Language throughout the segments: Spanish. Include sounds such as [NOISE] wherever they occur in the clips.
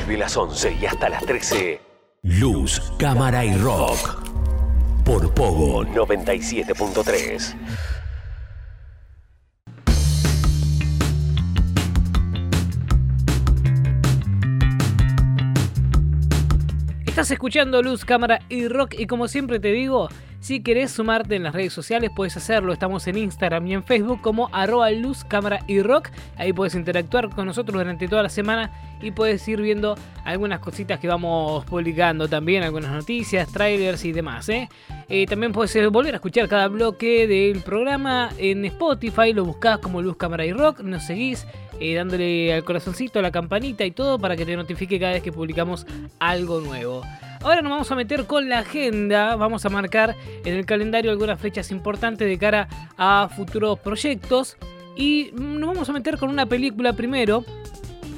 Desde las 11 y hasta las 13. Luz, cámara y rock. Por Pogo 97.3. Estás escuchando Luz, Cámara y Rock y como siempre te digo, si querés sumarte en las redes sociales puedes hacerlo. Estamos en Instagram y en Facebook como arroba luz, cámara y rock. Ahí puedes interactuar con nosotros durante toda la semana y puedes ir viendo algunas cositas que vamos publicando también, algunas noticias, trailers y demás. ¿eh? Eh, también puedes eh, volver a escuchar cada bloque del programa en Spotify. Lo buscás como Luz, Cámara y Rock. Nos seguís dándole al corazoncito, a la campanita y todo para que te notifique cada vez que publicamos algo nuevo. Ahora nos vamos a meter con la agenda, vamos a marcar en el calendario algunas fechas importantes de cara a futuros proyectos. Y nos vamos a meter con una película primero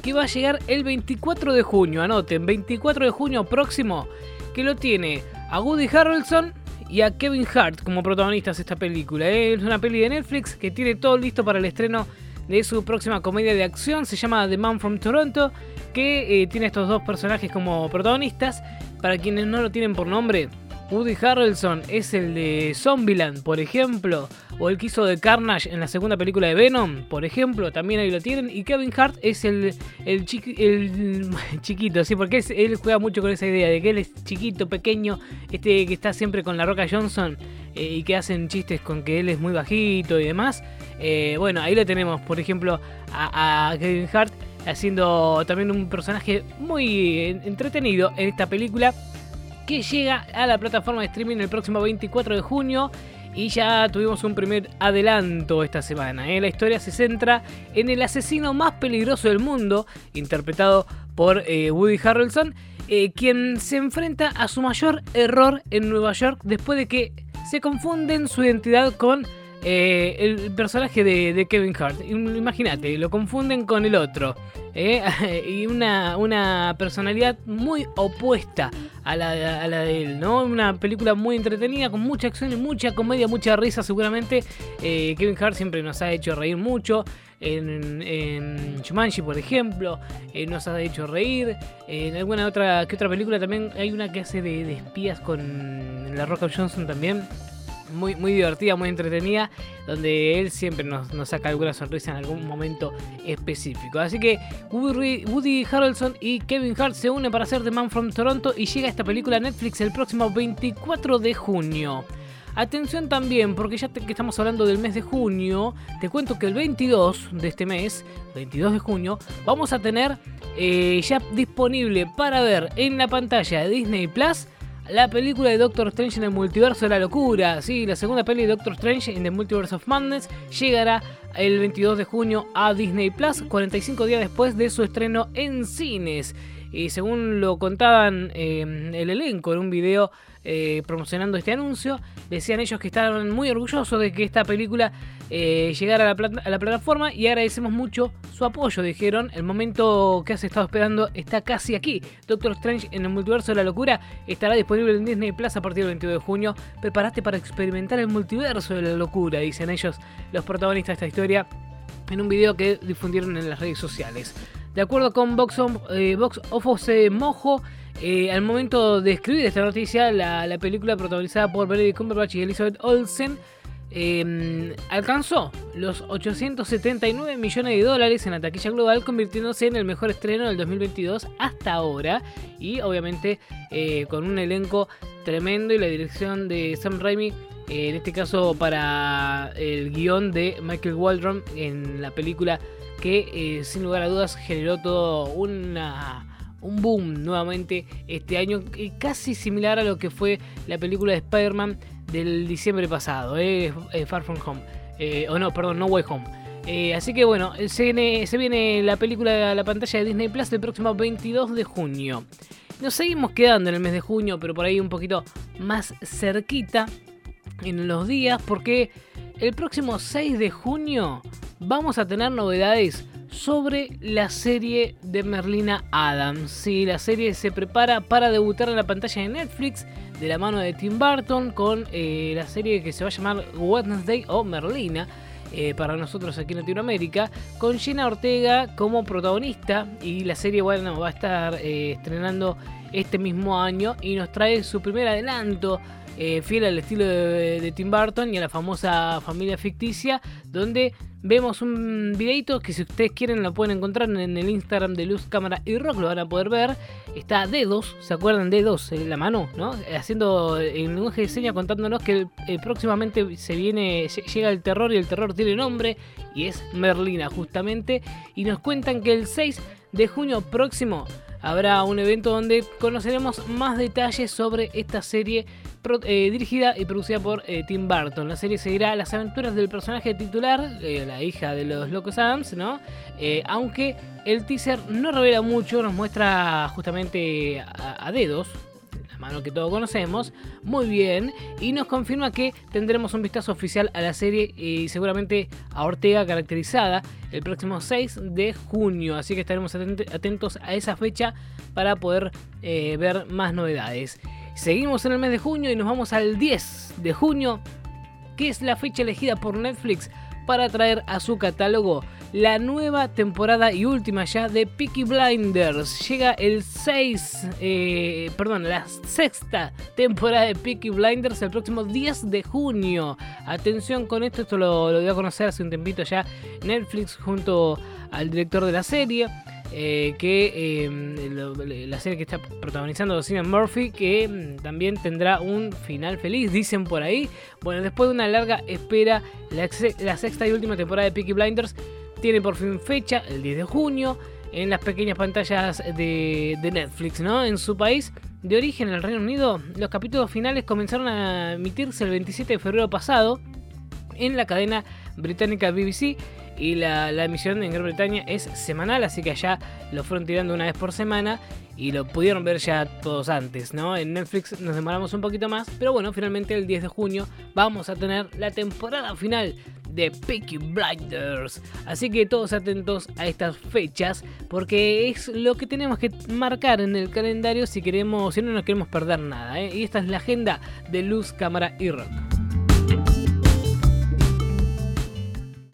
que va a llegar el 24 de junio, anoten, 24 de junio próximo, que lo tiene a Woody Harrelson y a Kevin Hart como protagonistas de esta película. Es una peli de Netflix que tiene todo listo para el estreno de su próxima comedia de acción, se llama The Man from Toronto, que eh, tiene estos dos personajes como protagonistas para quienes no lo tienen por nombre, Woody Harrelson es el de Zombieland, por ejemplo, o el que hizo de Carnage en la segunda película de Venom, por ejemplo, también ahí lo tienen. Y Kevin Hart es el, el, [LAUGHS] chiquito, sí, porque él juega mucho con esa idea de que él es chiquito, pequeño, este que está siempre con la Roca Johnson eh, y que hacen chistes con que él es muy bajito y demás. Eh, bueno, ahí lo tenemos, por ejemplo, a Kevin Hart haciendo también un personaje muy entretenido en esta película que llega a la plataforma de streaming el próximo 24 de junio. Y ya tuvimos un primer adelanto esta semana. ¿eh? La historia se centra en el asesino más peligroso del mundo, interpretado por eh, Woody Harrelson, eh, quien se enfrenta a su mayor error en Nueva York después de que se confunden su identidad con eh, el personaje de, Kevin Hart. Imagínate, lo confunden con el otro. ¿eh? [LAUGHS] y una, una, personalidad muy opuesta a la, de él, ¿no? Una película muy entretenida, con mucha acción y mucha comedia, mucha risa seguramente. Eh, Kevin Hart siempre nos ha hecho reír mucho. En, en por ejemplo, nos ha hecho reír. En alguna otra que otra película también hay una que hace de, de espías con La Roca Johnson también muy, muy divertida, muy entretenida, donde él siempre nos, saca alguna sonrisa en algún momento específico. Así que Woody, Harrelson y Kevin Hart se unen para hacer The Man from Toronto y llega esta película Netflix el próximo 24 de junio. Atención también, porque ya que estamos hablando del mes de junio, te cuento que el 22 de este mes, 22 de junio, vamos a tener eh, ya disponible para ver en la pantalla de Disney Plus la película de Doctor Strange en el multiverso de la locura. Sí, la segunda peli de Doctor Strange en The Multiverse of Madness llegará el 22 de junio a Disney Plus, 45 días después de su estreno en cines. Y según lo contaban eh, el elenco en un video eh, promocionando este anuncio, decían ellos que estaban muy orgullosos de que esta película eh, llegara a la, plataforma y agradecemos mucho su apoyo, dijeron. El momento que has estado esperando está casi aquí. Doctor Strange en el multiverso de la locura estará disponible en Disney Plus a partir del 22 de junio. Prepárate para experimentar el multiverso de la locura, dicen ellos, los protagonistas de esta historia, en un video que difundieron en las redes sociales. De acuerdo con Box, eh, Office Mojo, eh, al momento de escribir esta noticia, la, película protagonizada por Benedict Cumberbatch y Elizabeth Olsen em, alcanzó los 879 millones de dólares en la taquilla global, convirtiéndose en el mejor estreno del 2022 hasta ahora. Y obviamente eh, con un elenco tremendo y la dirección de Sam Raimi en este caso para el guion de Michael Waldron en la película que eh, sin lugar a dudas generó todo una, un boom nuevamente este año, casi similar a lo que fue la película de Spider-Man del diciembre pasado, eh, eh, Far From Home, o no, perdón, No Way Home. así que bueno, se viene, se viene la película a la pantalla de Disney Plus el próximo 22 de junio. Nos seguimos quedando en el mes de junio, pero por ahí un poquito más cerquita en los días, porque el próximo 6 de junio vamos a tener novedades sobre la serie de Merlina Adams. Sí, la serie se prepara para debutar en la pantalla de Netflix de la mano de Tim Burton con eh, la serie que se va a llamar Wednesday o Merlina. eh, para nosotros aquí en Latinoamérica, con Jenna Ortega como protagonista y la serie bueno, va a estar eh, estrenando este mismo año y nos trae su primer adelanto eh, fiel al estilo de, Tim Burton y a la famosa familia ficticia, donde vemos un videito que si ustedes quieren lo pueden encontrar en el Instagram de Luz, Cámara y Rock, lo van a poder ver. Está Dedos, ¿se acuerdan? Dedos, en la mano, ¿no? Haciendo en lenguaje de señas contándonos que próximamente se viene, llega el terror y el terror tiene nombre y es Merlina justamente. Y nos cuentan que el 6 de junio próximo habrá un evento donde conoceremos más detalles sobre esta serie eh, dirigida y producida por eh, Tim Burton. La serie seguirá las aventuras del personaje titular, eh, la hija de los Locos Adams, ¿no? aunque el teaser no revela mucho, nos muestra justamente a, a dedos, que todos conocemos, muy bien, y nos confirma que tendremos un vistazo oficial a la serie y seguramente a Ortega caracterizada el próximo 6 de junio, así que estaremos atentos a esa fecha para poder ver más novedades. Seguimos en el mes de junio y nos vamos al 10 de junio, que es la fecha elegida por Netflix para traer a su catálogo la nueva temporada y última ya de Peaky Blinders. Llega el 6, eh, perdón, la sexta temporada de Peaky Blinders el próximo 10 de junio. Atención con esto, esto lo, lo dio a conocer hace un tempito ya Netflix junto al director de la serie. Eh, que em, la serie que está protagonizando Cillian Murphy, que em, también tendrá un final feliz, dicen por ahí. Bueno, después de una larga espera, la, sexta y última temporada de Peaky Blinders tiene por fin fecha, el 10 de junio, en las pequeñas pantallas de, Netflix, ¿no? En su país de origen, en el Reino Unido, los capítulos finales comenzaron a emitirse el 27 de febrero pasado en la cadena británica BBC y la, emisión en Gran Bretaña es semanal, así que allá lo fueron tirando una vez por semana y lo pudieron ver ya todos antes, ¿no? En Netflix nos demoramos un poquito más, pero bueno, finalmente el 10 de junio vamos a tener la temporada final de Peaky Blinders. Así que todos atentos a estas fechas porque es lo que tenemos que marcar en el calendario si queremos, si no nos queremos perder nada, ¿eh? Y esta es la agenda de Luz, Cámara y Rock.